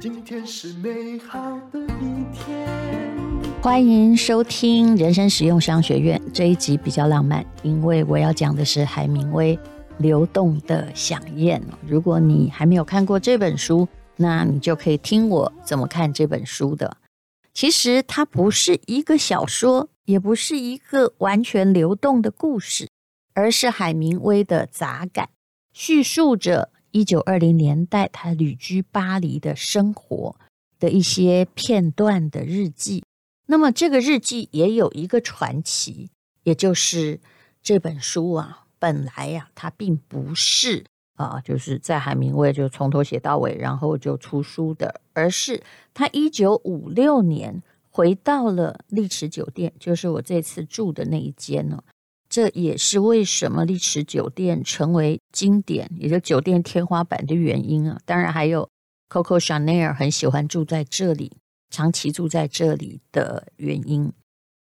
今天是美好的一天。欢迎收听人生实用商学院这一集比较浪漫，因为我要讲的是海明威《流动的饗宴》。如果你还没有看过这本书，那你就可以听我怎么看这本书的。其实它不是一个小说，也不是一个完全流动的故事，而是海明威的杂感，叙述着。一九二零年代，他旅居巴黎的生活的一些片段的日记。那么，这个日记也有一个传奇，也就是这本书啊，本来呀、它并不是啊，就是在海明威就从头写到尾，然后就出书的，而是他一九五六年回到了丽池酒店，就是我这次住的那一间呢。这也是为什么丽池酒店成为经典，也就酒店天花板的原因啊。当然还有 Coco Chanel 很喜欢住在这里，长期住在这里的原因。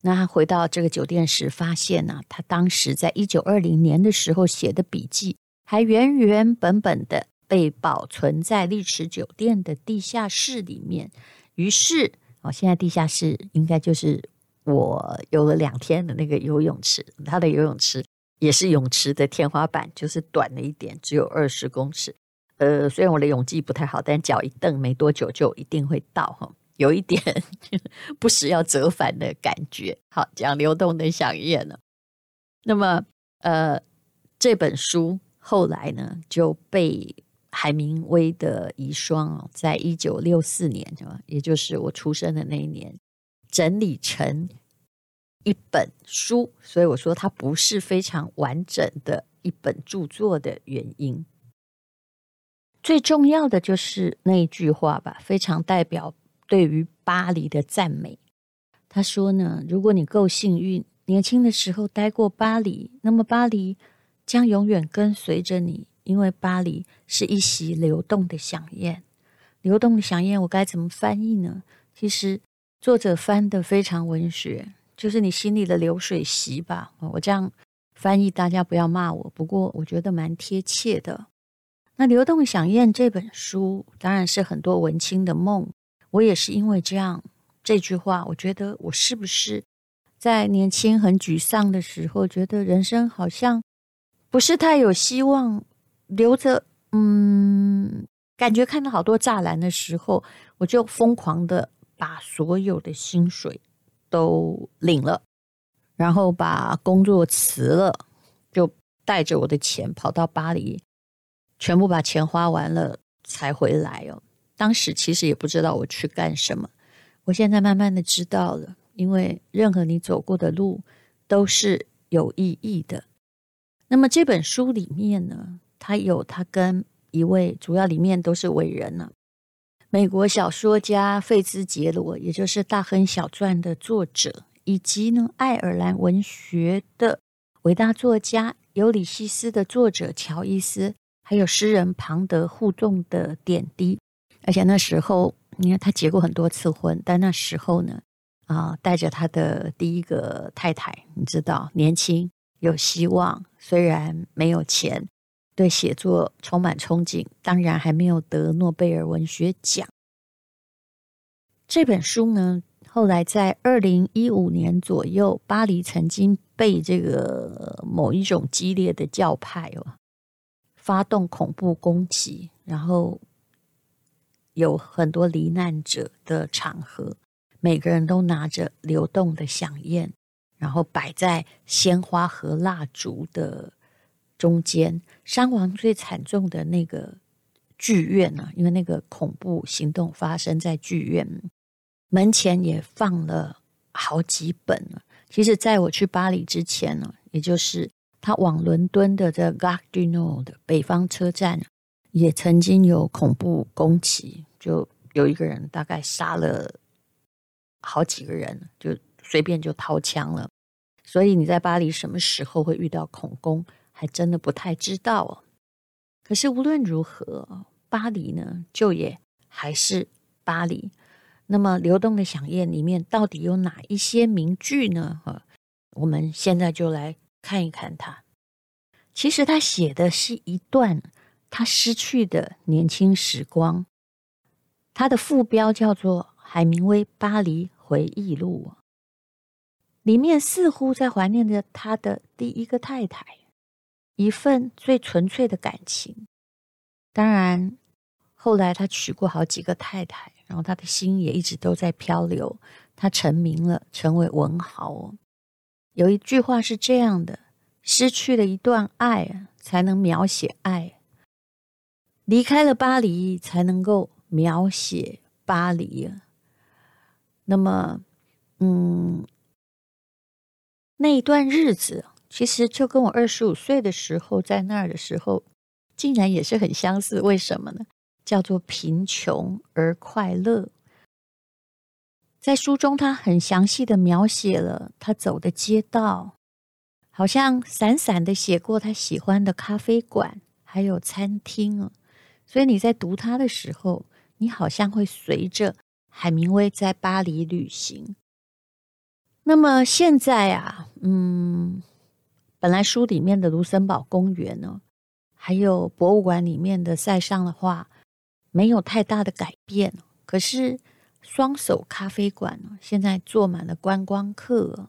那他回到这个酒店时，发现呢、他当时在一九二零年的时候写的笔记，还原原本本的被保存在丽池酒店的地下室里面。于是，哦，现在地下室应该就是。我游了两天的那个游泳池，它的游泳池也是泳池的天花板，就是短了一点，只有二十公尺。呃，虽然我的泳技不太好，但脚一蹬，没多久就一定会到哈，有一点 不时要折返的感觉。好，讲流动的想念了。那么，呃，这本书后来呢就被海明威的遗孀哦，在一九六四年，也就是我出生的那一年，整理成。一本书，所以我说它不是非常完整的一本著作的原因。最重要的就是那一句话吧，非常代表对于巴黎的赞美。他说呢，如果你够幸运，年轻的时候待过巴黎，那么巴黎将永远跟随着你，因为巴黎是一席流动的响宴。流动的响宴，我该怎么翻译呢？其实作者翻得非常文学。就是你心里的流水席吧，我这样翻译，大家不要骂我。不过我觉得蛮贴切的。那《流动饗宴》这本书当然是很多文青的梦。我也是因为这样这句话，我觉得我是不是在年轻很沮丧的时候，觉得人生好像不是太有希望，留着嗯，感觉看到好多栅栏的时候，我就疯狂的把所有的薪水。都领了，然后把工作辞了，就带着我的钱跑到巴黎，全部把钱花完了才回来哦。当时其实也不知道我去干什么，我现在慢慢的知道了，因为任何你走过的路都是有意义的。那么这本书里面呢，它有它跟一位主要里面都是伟人呢、美国小说家费兹杰罗，也就是《大亨小传》的作者，以及呢爱尔兰文学的伟大作家《尤里西斯》的作者乔伊斯，还有诗人庞德互动的点滴。而且那时候，你看他结过很多次婚，但那时候呢，啊，带着他的第一个太太，你知道，年轻有希望，虽然没有钱。对写作充满憧憬，当然还没有得诺贝尔文学奖。这本书呢，后来在二零一五年左右，巴黎曾经被这个某一种激烈的教派哦发动恐怖攻击，然后有很多罹难者的场合，每个人都拿着流动的饗宴，然后摆在鲜花和蜡烛的。中间伤亡最惨重的那个剧院呢，因为那个恐怖行动发生在剧院门前，也放了好几本了。其实，在我去巴黎之前呢，也就是他往伦敦的这 g a r d u n o 的北方车站，也曾经有恐怖攻击，就有一个人大概杀了好几个人，就随便就掏枪了。所以你在巴黎什么时候会遇到恐攻？还真的不太知道哦。可是无论如何，巴黎呢，就也还是巴黎。那么，流动的响宴里面到底有哪一些名句呢？哈，我们现在就来看一看它。其实他写的是一段他失去的年轻时光。他的副标叫做《海明威巴黎回忆录》，里面似乎在怀念着他的第一个太太，一份最纯粹的感情。当然，后来他娶过好几个太太，然后他的心也一直都在漂流。他成名了，成为文豪。有一句话是这样的：失去了一段爱，才能描写爱；离开了巴黎，才能够描写巴黎。那么，嗯，那一段日子，其实就跟我二十五岁的时候在那儿的时候，竟然也是很相似。为什么呢？叫做贫穷而快乐。在书中，他很详细的描写了他走的街道，好像散散的写过他喜欢的咖啡馆，还有餐厅。所以你在读他的时候，你好像会随着海明威在巴黎旅行。那么现在啊，嗯，本来书里面的卢森堡公园呢，还有博物馆里面的塞尚的画，没有太大的改变，可是。双手咖啡馆呢现在坐满了观光客，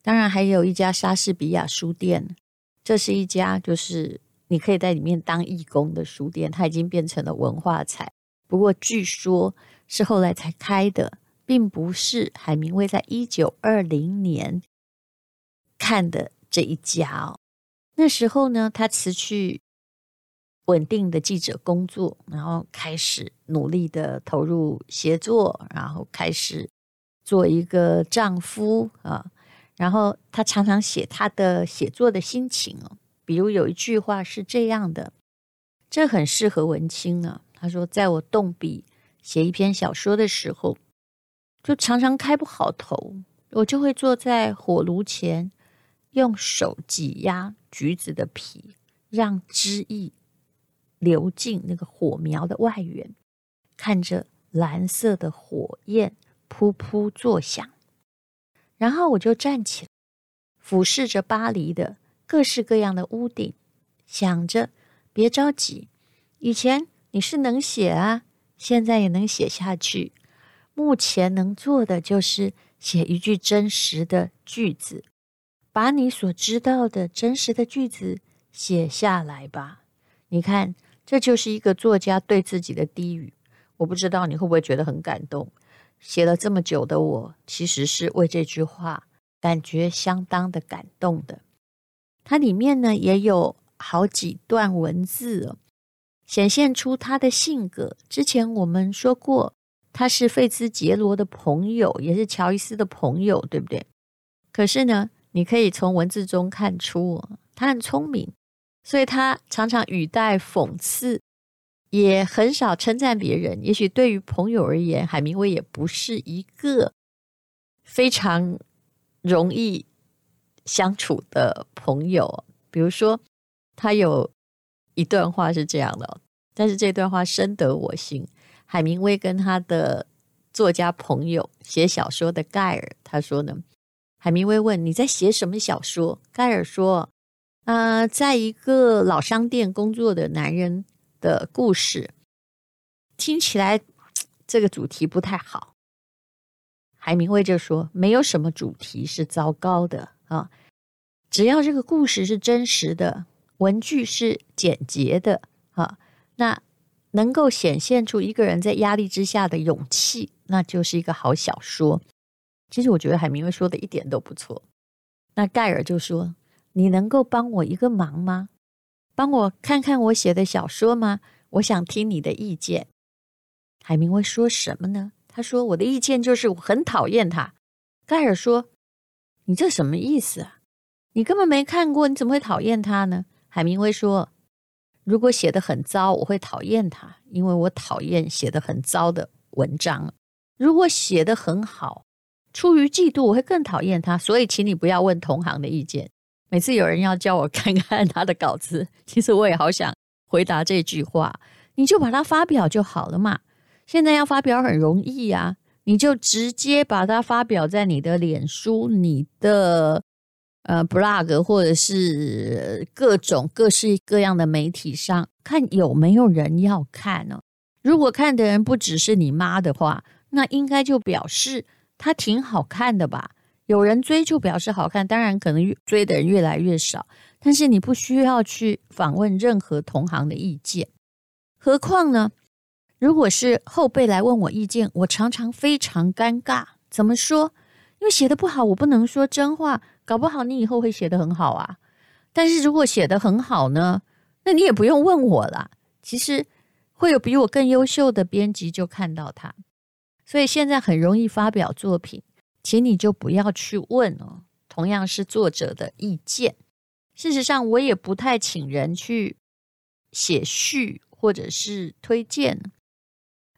当然还有一家莎士比亚书店。这是一家就是你可以在里面当义工的书店，它已经变成了文化财。不过据说是后来才开的，并不是海明威在一九二零年看的这一家哦。那时候呢，他辞去。稳定的记者工作，然后开始努力的投入写作，然后开始做一个丈夫啊。然后他常常写他的写作的心情哦，比如有一句话是这样的，这很适合文青啊。他说，在我动笔写一篇小说的时候，就常常开不好头，我就会坐在火炉前，用手挤压橘子的皮，让汁液。流进那个火苗的外缘，看着蓝色的火焰噗噗作响，然后我就站起来，俯视着巴黎的各式各样的屋顶，想着别着急，以前你是能写啊，现在也能写下去。目前能做的就是写一句真实的句子，把你所知道的真实的句子写下来吧。你看。这就是一个作家对自己的低语，我不知道你会不会觉得很感动。写了这么久的我，其实是为这句话感觉相当的感动的。它里面呢也有好几段文字哦，显现出他的性格。之前我们说过，他是费兹杰罗的朋友，也是乔伊斯的朋友，对不对？可是呢，你可以从文字中看出，他很聪明。所以他常常语带讽刺，也很少称赞别人。也许对于朋友而言，海明威也不是一个非常容易相处的朋友。比如说，他有一段话是这样的，但是这段话深得我心。海明威跟他的作家朋友写小说的盖尔，他说呢，海明威问，你在写什么小说？盖尔说。呃，在一个老商店工作的男人的故事，听起来这个主题不太好。海明威就说：“没有什么主题是糟糕的啊，只要这个故事是真实的，文句是简洁的啊，那能够显现出一个人在压力之下的勇气，那就是一个好小说。”其实我觉得海明威说的一点都不错。那盖尔就说。你能够帮我一个忙吗？帮我看看我写的小说吗？我想听你的意见。海明威说什么呢？他说：“我的意见就是我很讨厌他。”盖尔说：“你这什么意思啊？你根本没看过，你怎么会讨厌他呢？”海明威说：“如果写得很糟，我会讨厌他，因为我讨厌写得很糟的文章。如果写得很好，出于嫉妒，我会更讨厌他。所以，请你不要问同行的意见。”每次有人要叫我看看他的稿子，其实我也好想回答这句话：你就把它发表就好了嘛。现在要发表很容易呀，你就直接把它发表在你的脸书、你的呃 blog 或者是各种各式各样的媒体上，看有没有人要看呢？如果看的人不只是你妈的话，那应该就表示他挺好看的吧？有人追就表示好看，当然可能追的人越来越少，但是你不需要去访问任何同行的意见。何况呢？如果是后辈来问我意见，我常常非常尴尬。怎么说？因为写得不好，我不能说真话。搞不好你以后会写得很好啊。但是如果写得很好呢？那你也不用问我了。其实会有比我更优秀的编辑就看到他，所以现在很容易发表作品，请你就不要去问哦。同样是作者的意见，事实上我也不太请人去写序。或者是推荐，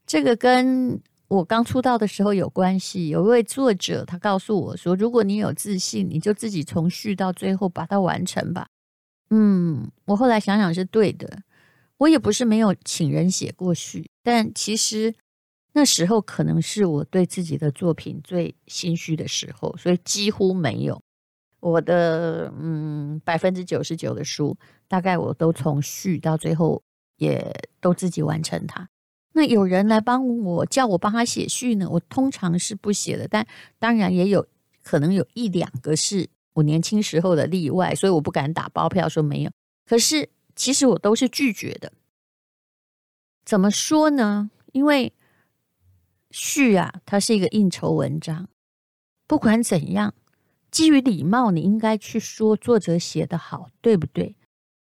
这个跟我刚出道的时候有关系。有一位作者，他告诉我说：“如果你有自信，你就自己从序到最后把它完成吧。”嗯，我后来想想是对的。我也不是没有请人写过序，但其实那时候可能是我对自己的作品最心虚的时候，所以几乎没有。我的嗯，百分之九十九的书，大概我都从序到最后。也都自己完成它。那有人来帮我，叫我帮他写序呢，我通常是不写的。但当然也有可能有一两个是我年轻时候的例外，所以我不敢打包票说没有。可是其实我都是拒绝的。怎么说呢？因为序啊，它是一个应酬文章。不管怎样，基于礼貌，你应该去说作者写得好，对不对？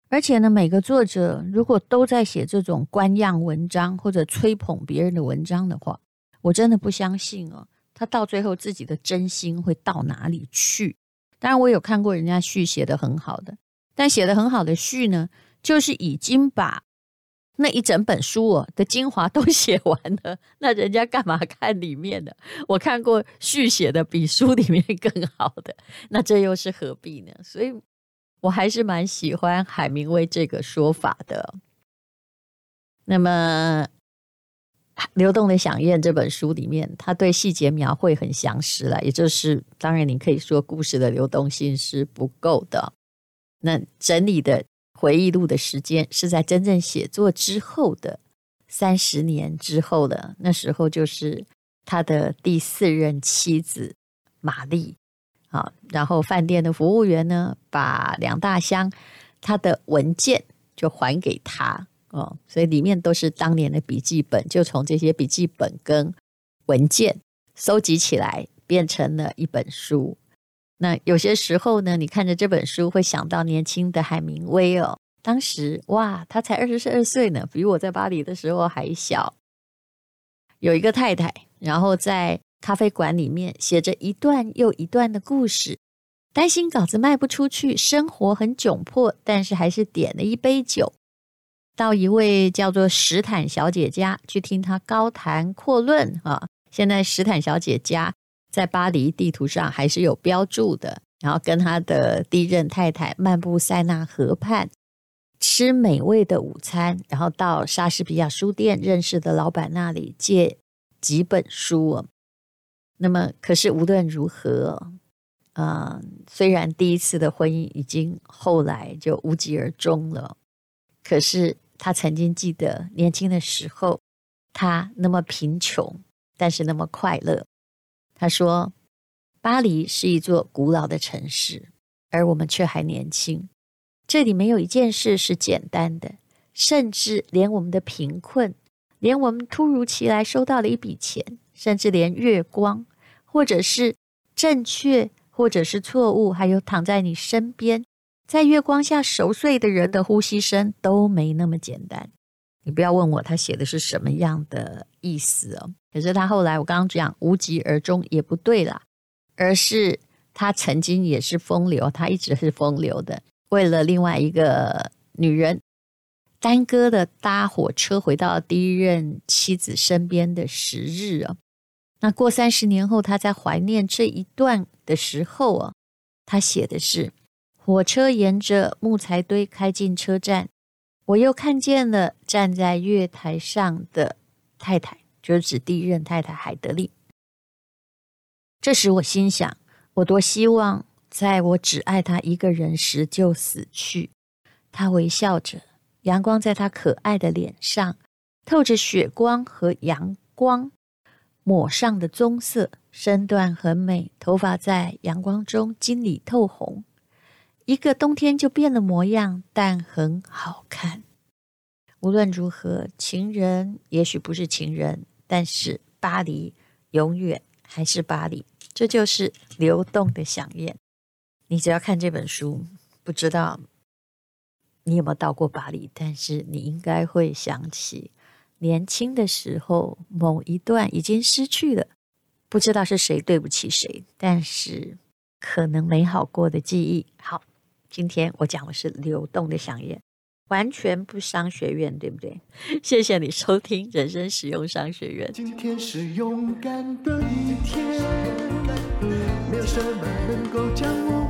而且呢，每个作者如果都在写这种官样文章或者吹捧别人的文章的话，我真的不相信哦，他到最后自己的真心会到哪里去？当然，我有看过人家序写得很好的，但写得很好的序呢，就是已经把那一整本书哦的精华都 写完了，那人家干嘛看里面的？我看过续写的比书里面更好的，那这又是何必呢？所以。我还是蛮喜欢海明威这个说法的。那么，《流动的饗宴》这本书里面，他对细节描绘很详实了，也就是当然，你可以说故事的流动性是不够的。那整理的回忆录的时间是在真正写作之后的三十年之后的，那时候就是他的第四任妻子玛丽。啊，然后饭店的服务员呢，把两大箱他的文件就还给他哦，所以里面都是当年的笔记本，就从这些笔记本跟文件收集起来，变成了一本书。那有些时候呢，你看着这本书，会想到年轻的海明威哦，当时哇，他才二十二岁呢，比我在巴黎的时候还小。有一个太太，然后在。咖啡馆里面写着一段又一段的故事，担心稿子卖不出去，生活很窘迫，但是还是点了一杯酒，到一位叫做史坦小姐家去听她高谈阔论啊。现在史坦小姐家在巴黎地图上还是有标注的。然后跟他的第一任太太漫步塞纳河畔，吃美味的午餐，然后到莎士比亚书店认识的老板那里借几本书。那么，可是无论如何，啊、虽然第一次的婚姻已经后来就无疾而终了，可是他曾经记得年轻的时候，他那么贫穷，但是那么快乐。他说：“巴黎是一座古老的城市，而我们却还年轻。这里没有一件事是简单的，甚至连我们的贫困，连我们突如其来收到了一笔钱，甚至连月光。”或者是正确，或者是错误，还有躺在你身边，在月光下熟睡的人的呼吸声都没那么简单。你不要问我他写的是什么样的意思哦。可是他后来我刚刚讲无疾而终也不对啦，而是他曾经也是风流，他一直是风流的，为了另外一个女人，耽搁的搭火车回到第一任妻子身边的时日哦。那过三十年后，他在怀念这一段的时候啊，他写的是：火车沿着木材堆开进车站，我又看见了站在月台上的太太，就是指第一任太太海德莉。这时我心想，我多希望在我只爱她一个人时就死去。她微笑着，阳光在她可爱的脸上透着血光和阳光抹上的棕色，身段很美，头发在阳光中金里透红，一个冬天就变了模样，但很好看。无论如何，情人也许不是情人，但是巴黎永远还是巴黎，这就是流动的想念。你只要看这本书，不知道你有没有到过巴黎，但是你应该会想起年轻的时候某一段已经失去了，不知道是谁对不起谁，但是可能美好过的记忆。好，今天我讲的是流动的商业。完全不商学院，对不对？谢谢你收听人生使用商学院。今天是勇敢的一天，没有什么能够将我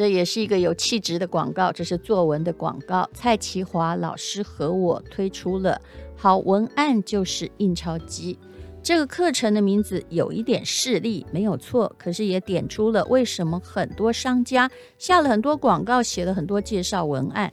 这也是一个有气质的广告，这是作文的广告。蔡其华老师和我推出了。好文案就是印钞机，这个课程的名字有一点势利，没有错，可是也点出了为什么很多商家下了很多广告，写了很多介绍文案。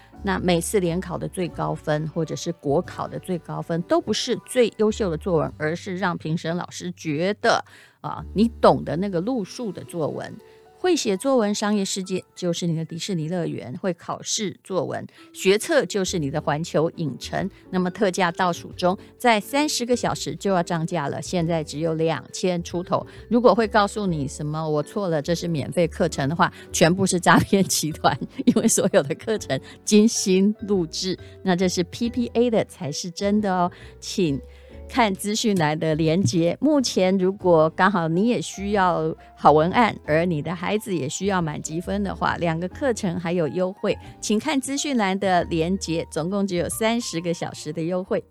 那每次联考的最高分，或者是国考的最高分，都不是最优秀的作文，而是让评审老师觉得啊，你懂得那个路数的作文。会写作文，商业世界就是你的迪士尼乐园；会考试作文，学测就是你的环球影城。那么特价倒数中，在三十个小时就要涨价了，现在只有两千出头。如果会告诉你什么我错了，这是免费课程的话，全部是诈骗集团，因为所有的课程精心录制，那这是 PPA 的才是真的哦，请。看资讯栏的连接。目前，如果刚好你也需要好文案，而你的孩子也需要满积分的话，两个课程还有优惠，请看资讯栏的连接。总共只有三十个小时的优惠。